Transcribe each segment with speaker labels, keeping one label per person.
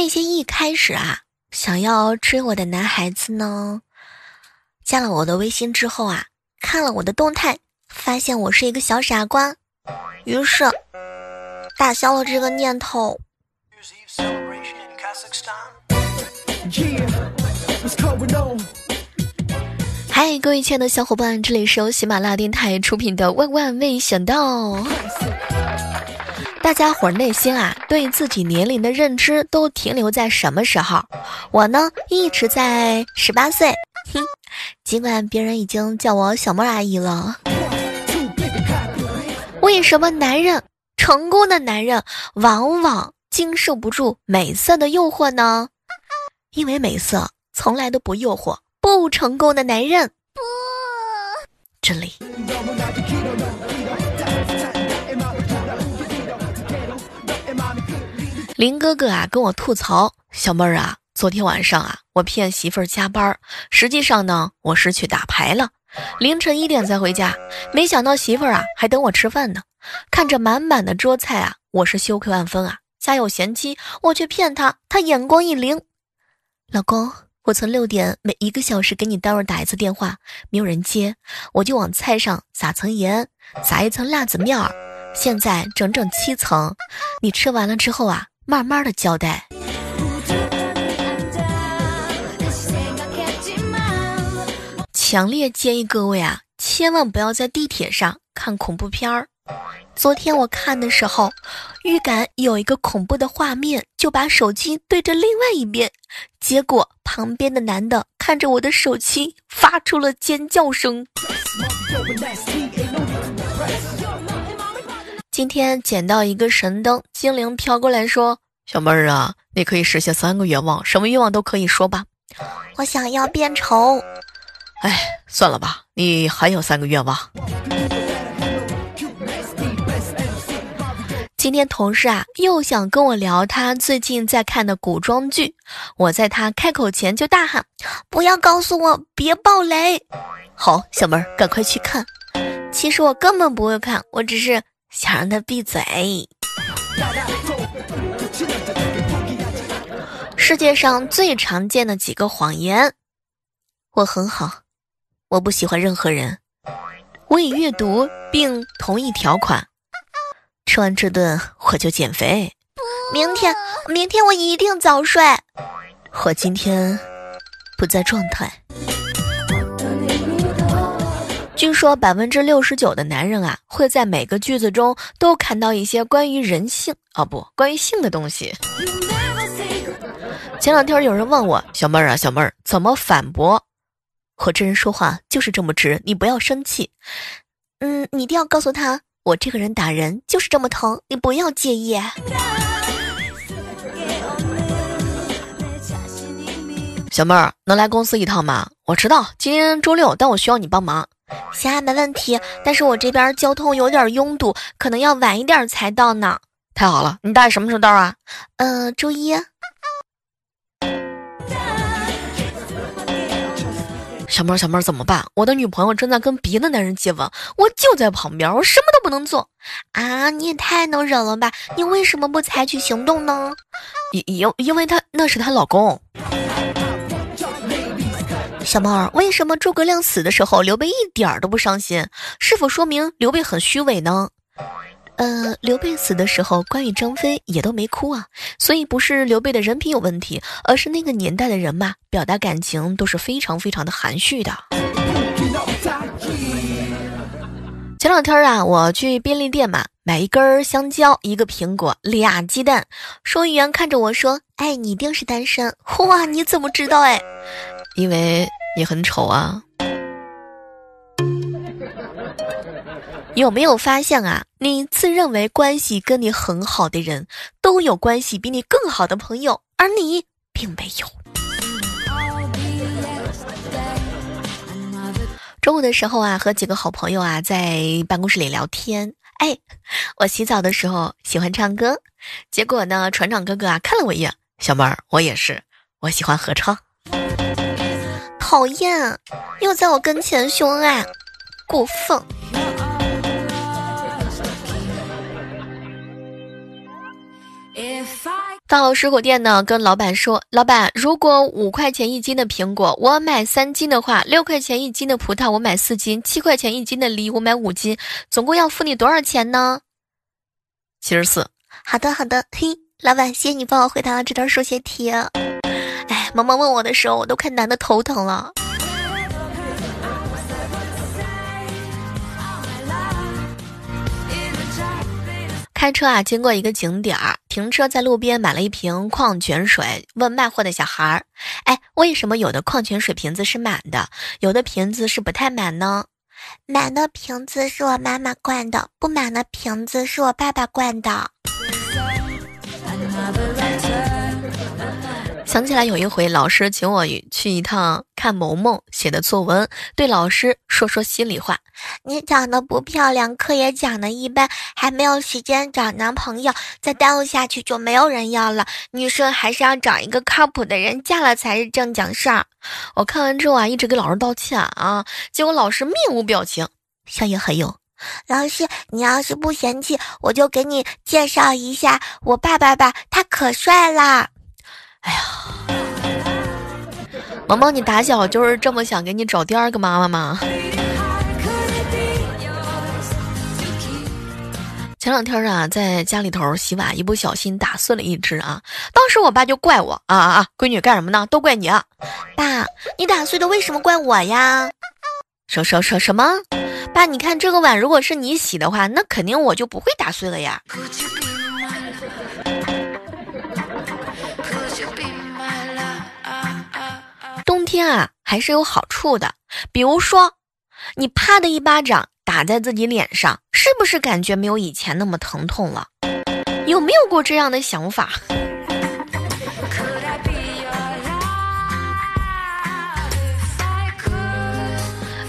Speaker 1: 那些一开始啊想要追我的男孩子呢，加了我的微信之后啊，看了我的动态，发现我是一个小傻瓜，于是打消了这个念头。嗨，各位亲爱的小伙伴，这里是由喜马拉雅电台出品的《万万没想到》。大家伙儿内心啊，对自己年龄的认知都停留在什么时候？我呢，一直在十八岁。哼，尽管别人已经叫我小莫阿姨了。为什么男人成功的男人往往经受不住美色的诱惑呢？因为美色从来都不诱惑不成功的男人。不，这里。林哥哥啊，跟我吐槽，小妹儿啊，昨天晚上啊，我骗媳妇儿加班，实际上呢，我是去打牌了，凌晨一点才回家，没想到媳妇儿啊还等我吃饭呢。看着满满的桌菜啊，我是羞愧万分啊。家有贤妻，我却骗她，她眼光一灵。老公，我从六点每一个小时给你单位打一次电话，没有人接，我就往菜上撒层盐，撒一层辣子面儿，现在整整七层，你吃完了之后啊。慢慢的交代。强烈建议各位啊，千万不要在地铁上看恐怖片儿。昨天我看的时候，预感有一个恐怖的画面，就把手机对着另外一边，结果旁边的男的看着我的手机，发出了尖叫声。今天捡到一个神灯，精灵飘过来说：“小妹儿啊，你可以实现三个愿望，什么愿望都可以说吧。”我想要变丑。哎，算了吧，你还有三个愿望。今天同事啊又想跟我聊他最近在看的古装剧，我在他开口前就大喊：“不要告诉我，别爆雷！”好，小妹儿赶快去看。其实我根本不会看，我只是。想让他闭嘴。世界上最常见的几个谎言：我很好，我不喜欢任何人，我已阅读并同意条款，吃完这顿我就减肥，明天明天我一定早睡，我今天不在状态。据说百分之六十九的男人啊，会在每个句子中都看到一些关于人性啊不关于性的东西。前两天有人问我小妹儿啊小妹儿怎么反驳？我这人说话就是这么直，你不要生气。嗯，你一定要告诉他，我这个人打人就是这么疼，你不要介意。小妹儿能来公司一趟吗？我知道今天周六，但我需要你帮忙。行，没问题。但是我这边交通有点拥堵，可能要晚一点才到呢。太好了，你大概什么时候到啊？呃，周一。小妹儿，小妹儿怎么办？我的女朋友正在跟别的男人接吻，我就在旁边，我什么都不能做啊！你也太能忍了吧？你为什么不采取行动呢？因因因为她那是她老公。小猫儿，为什么诸葛亮死的时候刘备一点儿都不伤心？是否说明刘备很虚伪呢？呃，刘备死的时候，关羽、张飞也都没哭啊，所以不是刘备的人品有问题，而是那个年代的人嘛，表达感情都是非常非常的含蓄的。前两天啊，我去便利店嘛，买一根香蕉，一个苹果，俩鸡蛋。收银员看着我说：“哎，你一定是单身。”哇，你怎么知道？哎，因为。你很丑啊！有没有发现啊？你自认为关系跟你很好的人，都有关系比你更好的朋友，而你并没有。中午的时候啊，和几个好朋友啊在办公室里聊天。哎，我洗澡的时候喜欢唱歌，结果呢，船长哥哥啊看了我一眼，小妹儿，我也是，我喜欢合唱。讨厌，又在我跟前秀恩爱，过分。到水果店呢，跟老板说：“老板，如果五块钱一斤的苹果我买三斤的话，六块钱一斤的葡萄我买四斤，七块钱一斤的梨我买五斤，总共要付你多少钱呢？”七十四。
Speaker 2: 好的，好的。嘿，老板，谢谢你帮我回答了这道数学题。哎，萌萌问我的时候，我都快难的头疼了。
Speaker 1: 开车啊，经过一个景点儿，停车在路边买了一瓶矿泉水，问卖货的小孩儿：“哎，为什么有的矿泉水瓶子是满的，有的瓶子是不太满呢？”
Speaker 2: 满的瓶子是我妈妈灌的，不满的瓶子是我爸爸灌的。
Speaker 1: 想起来有一回，老师请我去一趟看萌萌写的作文，对老师说说心里话：“
Speaker 2: 你长得不漂亮，课也讲的一般，还没有时间找男朋友，再耽误下去就没有人要了。女生还是要找一个靠谱的人，嫁了才是正经事儿。”
Speaker 1: 我看完之后啊，一直给老师道歉啊，结果老师面无表情，
Speaker 2: 笑也很有。老师，你要是不嫌弃，我就给你介绍一下我爸爸吧，他可帅啦。
Speaker 1: 哎呀，萌萌，你打小就是这么想给你找第二个妈妈吗？前两天啊，在家里头洗碗，一不小心打碎了一只啊。当时我爸就怪我啊啊啊！闺女干什么呢？都怪你啊！
Speaker 2: 爸，你打碎的为什么怪我呀？
Speaker 1: 什什什什么？爸，你看这个碗，如果是你洗的话，那肯定我就不会打碎了呀。啊，还是有好处的。比如说，你啪的一巴掌打在自己脸上，是不是感觉没有以前那么疼痛了？有没有过这样的想法？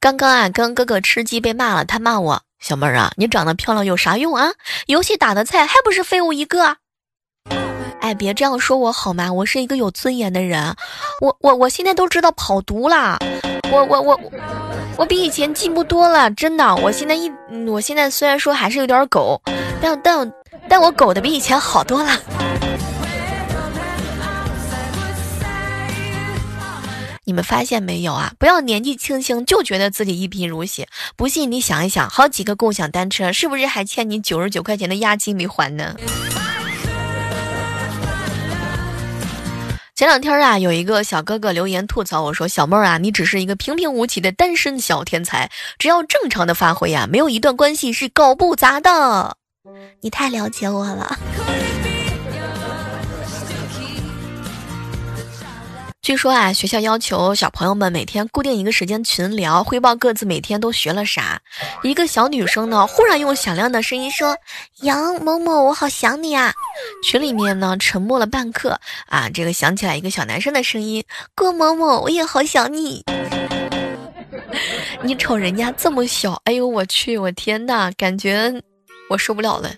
Speaker 1: 刚刚啊，跟哥哥吃鸡被骂了，他骂我：“小妹儿啊，你长得漂亮有啥用啊？游戏打的菜还不是废物一个？”哎，别这样说我好吗？我是一个有尊严的人，我我我现在都知道跑毒啦，我我我我比以前进步多了，真的。我现在一，我现在虽然说还是有点狗，但但但我狗的比以前好多了。你们发现没有啊？不要年纪轻轻就觉得自己一贫如洗，不信你想一想，好几个共享单车是不是还欠你九十九块钱的押金没还呢？前两天啊，有一个小哥哥留言吐槽我说：“小妹儿啊，你只是一个平平无奇的单身小天才，只要正常的发挥呀，没有一段关系是搞不砸的。”
Speaker 2: 你太了解我了。
Speaker 1: 据说啊，学校要求小朋友们每天固定一个时间群聊，汇报各自每天都学了啥。一个小女生呢，忽然用响亮的声音说：“
Speaker 2: 杨某某，我好想你啊！”
Speaker 1: 群里面呢，沉默了半刻啊，这个响起来一个小男生的声音：“
Speaker 2: 郭某某，我也好想你。”
Speaker 1: 你瞅人家这么小，哎呦我去，我天呐，感觉我受不了了。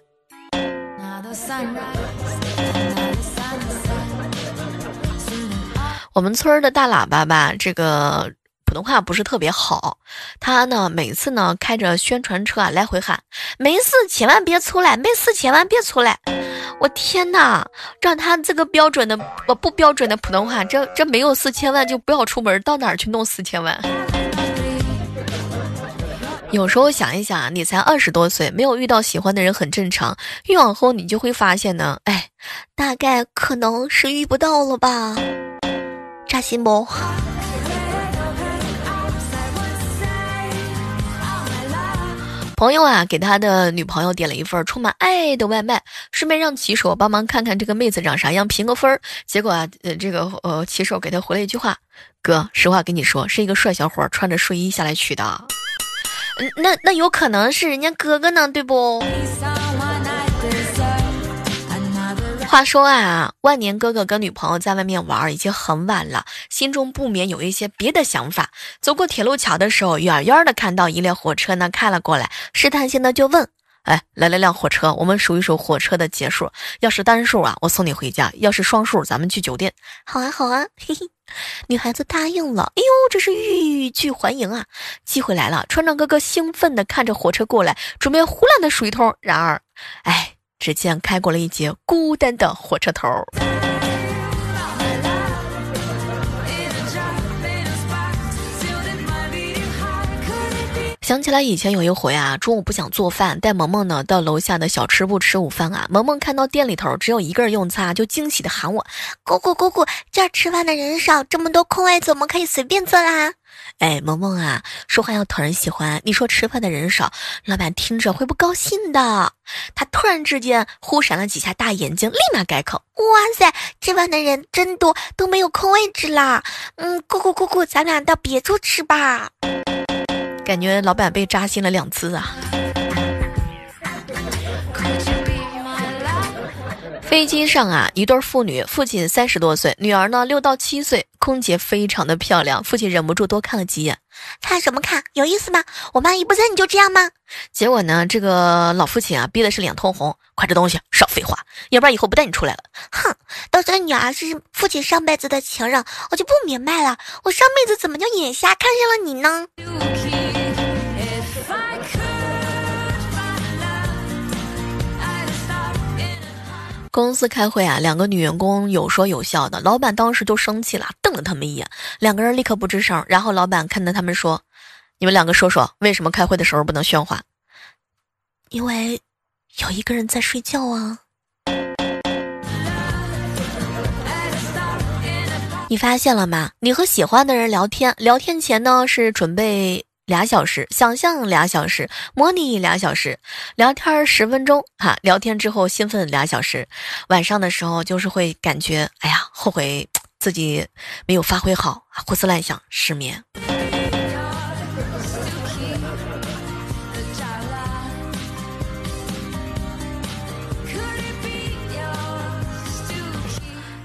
Speaker 1: 我们村儿的大喇叭吧，这个普通话不是特别好。他呢，每次呢开着宣传车啊，来回喊：“没事，千万别出来！没事，千万别出来！”我天哪，让他这个标准的不不标准的普通话，这这没有四千万就不要出门，到哪儿去弄四千万？有时候想一想，你才二十多岁，没有遇到喜欢的人很正常。越往后，你就会发现呢，哎，
Speaker 2: 大概可能是遇不到了吧。扎心不？
Speaker 1: 朋友啊，给他的女朋友点了一份充满爱的外卖，顺便让骑手帮忙看看这个妹子长啥样，评个分儿。结果啊，呃，这个呃，骑手给他回了一句话：“哥，实话跟你说，是一个帅小伙穿着睡衣下来取的。”嗯，那那有可能是人家哥哥呢，对不？话说啊，万年哥哥跟女朋友在外面玩，已经很晚了，心中不免有一些别的想法。走过铁路桥的时候，远远的看到一列火车呢开了过来，试探性的就问：“哎，来了辆火车，我们数一数火车的节数。要是单数啊，我送你回家；要是双数，咱们去酒店。”
Speaker 2: 好啊，好啊，嘿嘿。女孩子答应了。哎呦，这是欲拒还迎啊！机会来了，船长哥哥兴奋的看着火车过来，准备胡乱的数一通。然而，哎。
Speaker 1: 只见开过了一节孤单的火车头。想起来以前有一回啊，中午不想做饭，带萌萌呢到楼下的小吃部吃午饭啊。萌萌看到店里头只有一个人用餐，就惊喜的喊我：“
Speaker 2: 姑姑姑姑，这儿吃饭的人少，这么多空位子，我们可以随便坐啦。”
Speaker 1: 哎，萌萌啊，说话要讨人喜欢。你说吃饭的人少，老板听着会不高兴的。他突然之间忽闪了几下大眼睛，立马改口：“
Speaker 2: 哇塞，吃饭的人真多，都没有空位置啦。嗯，姑姑姑姑，咱俩到别处吃吧。”
Speaker 1: 感觉老板被扎心了两次啊！飞机上啊，一对父女，父亲三十多岁，女儿呢六到七岁，空姐非常的漂亮，父亲忍不住多看了几眼。
Speaker 2: 看什么看？有意思吗？我妈一不在你就这样吗？
Speaker 1: 结果呢，这个老父亲啊憋的是脸通红，快吃东西，少废话，要不然以后不带你出来了。
Speaker 2: 哼，都说女儿是父亲上辈子的情人，我就不明白了，我上辈子怎么就眼瞎看上了你呢？
Speaker 1: 公司开会啊，两个女员工有说有笑的，老板当时就生气了，瞪了他们一眼，两个人立刻不吱声。然后老板看着他们说：“你们两个说说，为什么开会的时候不能喧哗？”
Speaker 2: 因为有一个人在睡觉啊。
Speaker 1: 你发现了吗？你和喜欢的人聊天，聊天前呢是准备。俩小时，想象俩小时，模拟俩小时，聊天十分钟，哈，聊天之后兴奋俩小时，晚上的时候就是会感觉，哎呀，后悔自己没有发挥好，胡思乱想，失眠。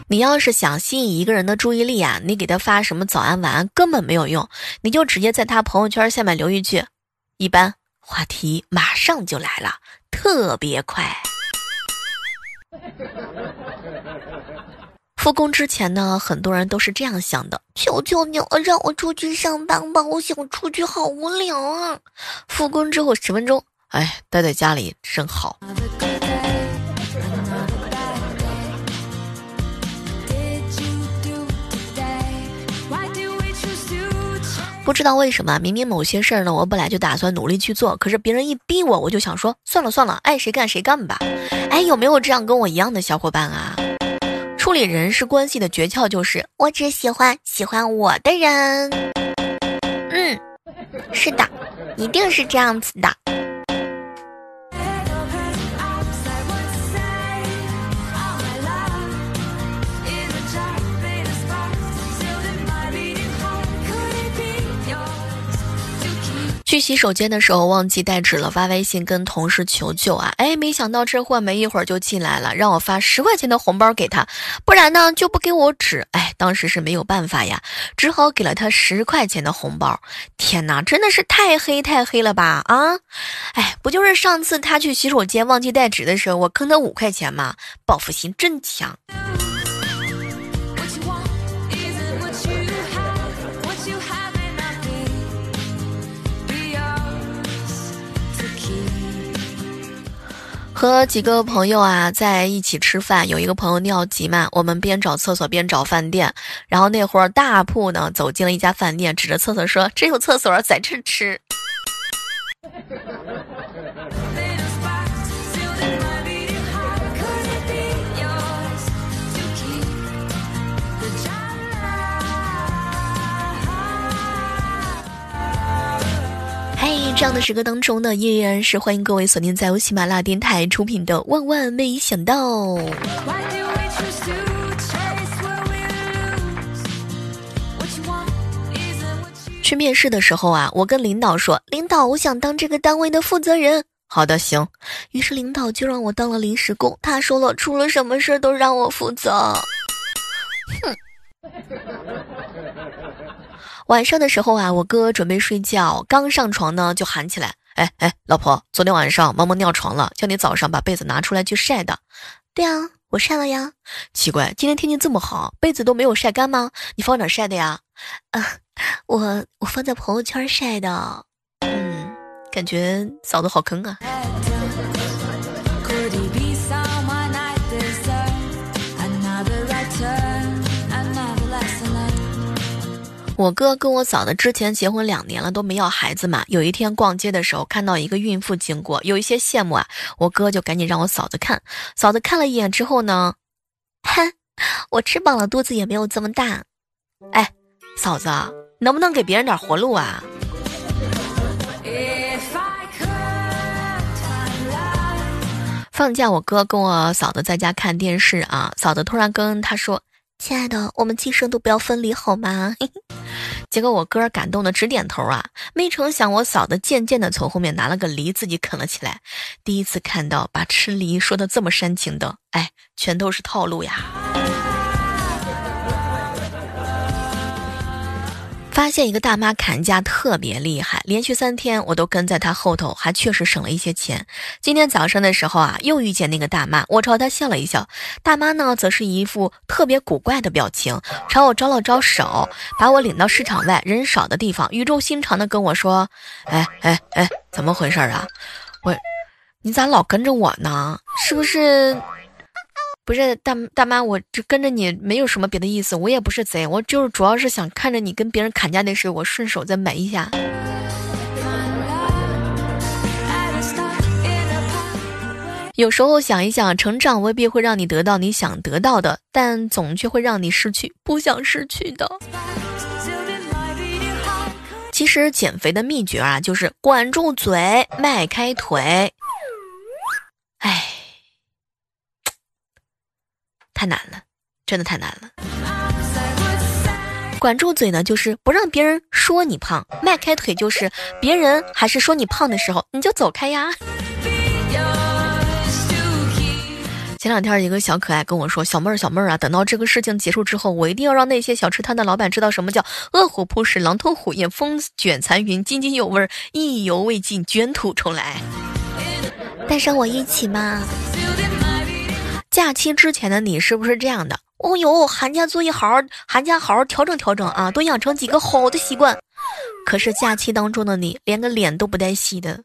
Speaker 1: 你要是想吸引一个人的注意力啊，你给他发什么早安晚安根本没有用，你就直接在他朋友圈下面留一句，一般话题马上就来了，特别快。复工之前呢，很多人都是这样想的：
Speaker 2: 求求你了，让我出去上班吧，我想出去，好无聊啊。
Speaker 1: 复工之后十分钟，哎，待在家里真好。不知道为什么，明明某些事儿呢，我本来就打算努力去做，可是别人一逼我，我就想说算了算了，爱谁干谁干吧。哎，有没有这样跟我一样的小伙伴啊？处理人事关系的诀窍就是，
Speaker 2: 我只喜欢喜欢我的人。嗯，是的，一定是这样子的。
Speaker 1: 去洗手间的时候忘记带纸了，发微信跟同事求救啊！哎，没想到这货没一会儿就进来了，让我发十块钱的红包给他，不然呢就不给我纸。哎，当时是没有办法呀，只好给了他十块钱的红包。天哪，真的是太黑太黑了吧！啊，哎，不就是上次他去洗手间忘记带纸的时候，我坑他五块钱吗？报复心真强。和几个朋友啊在一起吃饭，有一个朋友尿急嘛，我们边找厕所边找饭店。然后那会儿大铺呢走进了一家饭店，指着厕所说：“这有厕所，在这吃。”这样的时刻当中呢，依然是欢迎各位锁定在由喜马拉雅电台出品的《万万没想到》。去面试的时候啊，我跟领导说：“领导，我想当这个单位的负责人。”好的，行。于是领导就让我当了临时工。他说了，出了什么事都让我负责。哼。晚上的时候啊，我哥准备睡觉，刚上床呢，就喊起来：“哎哎，老婆，昨天晚上萌萌尿床了，叫你早上把被子拿出来去晒的。”“
Speaker 2: 对啊，我晒了呀。”“
Speaker 1: 奇怪，今天天气这么好，被子都没有晒干吗？你放哪晒的呀？”“
Speaker 2: 啊，我我放在朋友圈晒的。”“
Speaker 1: 嗯，感觉嫂子好坑啊。”我哥跟我嫂子之前结婚两年了都没要孩子嘛。有一天逛街的时候看到一个孕妇经过，有一些羡慕啊。我哥就赶紧让我嫂子看，嫂子看了一眼之后呢，
Speaker 2: 哼，我吃饱了肚子也没有这么大。
Speaker 1: 哎，嫂子，能不能给别人点活路啊？放假，我哥跟我嫂子在家看电视啊，嫂子突然跟他说。
Speaker 2: 亲爱的，我们今生都不要分离，好吗？
Speaker 1: 结果我哥感动的直点头啊！没成想，我嫂子渐渐的从后面拿了个梨，自己啃了起来。第一次看到把吃梨说的这么煽情的，哎，全都是套路呀！发现一个大妈砍价特别厉害，连续三天我都跟在她后头，还确实省了一些钱。今天早上的时候啊，又遇见那个大妈，我朝她笑了一笑，大妈呢则是一副特别古怪的表情，朝我招了招手，把我领到市场外人少的地方，语重心长的跟我说：“哎哎哎，怎么回事啊？我，你咋老跟着我呢？是不是？”不是大大妈，我这跟着你没有什么别的意思，我也不是贼，我就是主要是想看着你跟别人砍价的时候，我顺手再买一下。有时候想一想，成长未必会让你得到你想得到的，但总却会让你失去不想失去的。其实减肥的秘诀啊，就是管住嘴，迈开腿。哎。太难了，真的太难了。管住嘴呢，就是不让别人说你胖；迈开腿就是别人还是说你胖的时候，你就走开呀。前两天一个小可爱跟我说：“小妹儿，小妹儿啊，等到这个事情结束之后，我一定要让那些小吃摊的老板知道什么叫饿虎扑食，狼吞虎咽，风卷残云，津津有味，意犹未尽，卷土重来。”
Speaker 2: 带上我一起嘛。
Speaker 1: 假期之前的你是不是这样的？哦呦，寒假作业好好，寒假好好调整调整啊，多养成几个好的习惯。可是假期当中的你，连个脸都不带洗的。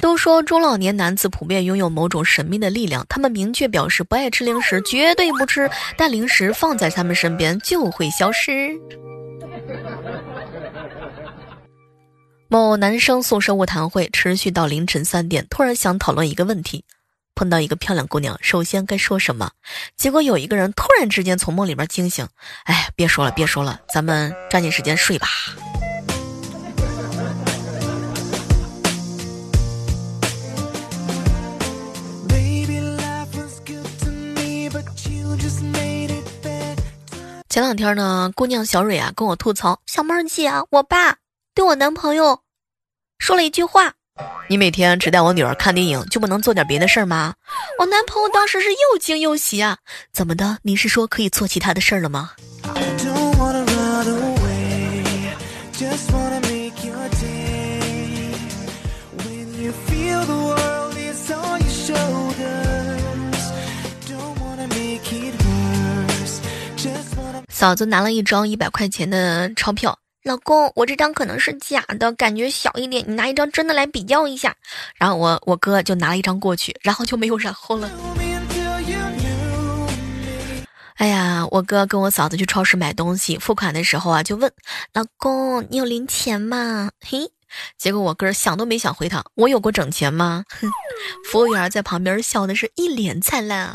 Speaker 1: 都说中老年男子普遍拥有某种神秘的力量，他们明确表示不爱吃零食，绝对不吃，但零食放在他们身边就会消失。某男生宿舍卧谈会持续到凌晨三点，突然想讨论一个问题：碰到一个漂亮姑娘，首先该说什么？结果有一个人突然之间从梦里边惊醒，哎，别说了，别说了，咱们抓紧时间睡吧。前两天呢，姑娘小蕊啊跟我吐槽：“
Speaker 2: 小妹儿姐，我爸。”对我男朋友说了一句话：“
Speaker 1: 你每天只带我女儿看电影，就不能做点别的事儿吗？”
Speaker 2: 我男朋友当时是又惊又喜啊！
Speaker 1: 怎么的？你是说可以做其他的事儿了吗？嫂子拿了一张一百块钱的钞票。
Speaker 2: 老公，我这张可能是假的，感觉小一点。你拿一张真的来比较一下。
Speaker 1: 然后我我哥就拿了一张过去，然后就没有然后了。哎呀，我哥跟我嫂子去超市买东西，付款的时候啊，就问
Speaker 2: 老公：“你有零钱吗？”
Speaker 1: 嘿，结果我哥想都没想回他：“我有过整钱吗？”哼，服务员在旁边笑的是一脸灿烂啊。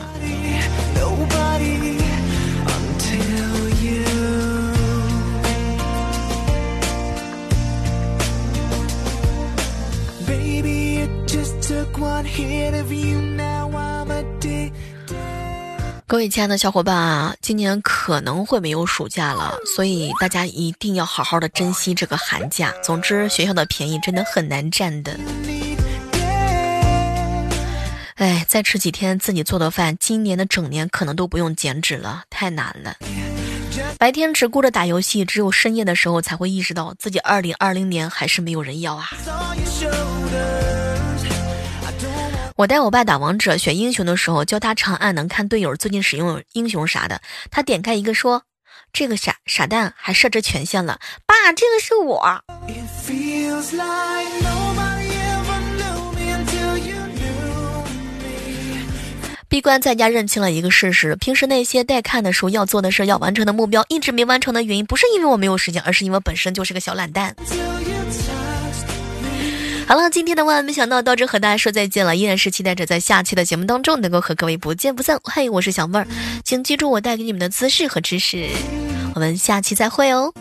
Speaker 1: 各位亲爱的小伙伴啊，今年可能会没有暑假了，所以大家一定要好好的珍惜这个寒假。总之，学校的便宜真的很难占的。哎，再吃几天自己做的饭，今年的整年可能都不用减脂了，太难了。白天只顾着打游戏，只有深夜的时候才会意识到自己二零二零年还是没有人要啊。我带我爸打王者选英雄的时候，教他长按能看队友最近使用英雄啥的。他点开一个说：“这个傻傻蛋还设置权限了，爸，这个是我。”闭关在家认清了一个事实：平时那些待看的书、要做的事、要完成的目标，一直没完成的原因，不是因为我没有时间，而是因为本身就是个小懒蛋。好了，今天的万万没想到到这和大家说再见了，依然是期待着在下期的节目当中能够和各位不见不散。嘿，我是小妹儿，请记住我带给你们的姿势和知识，我们下期再会哦。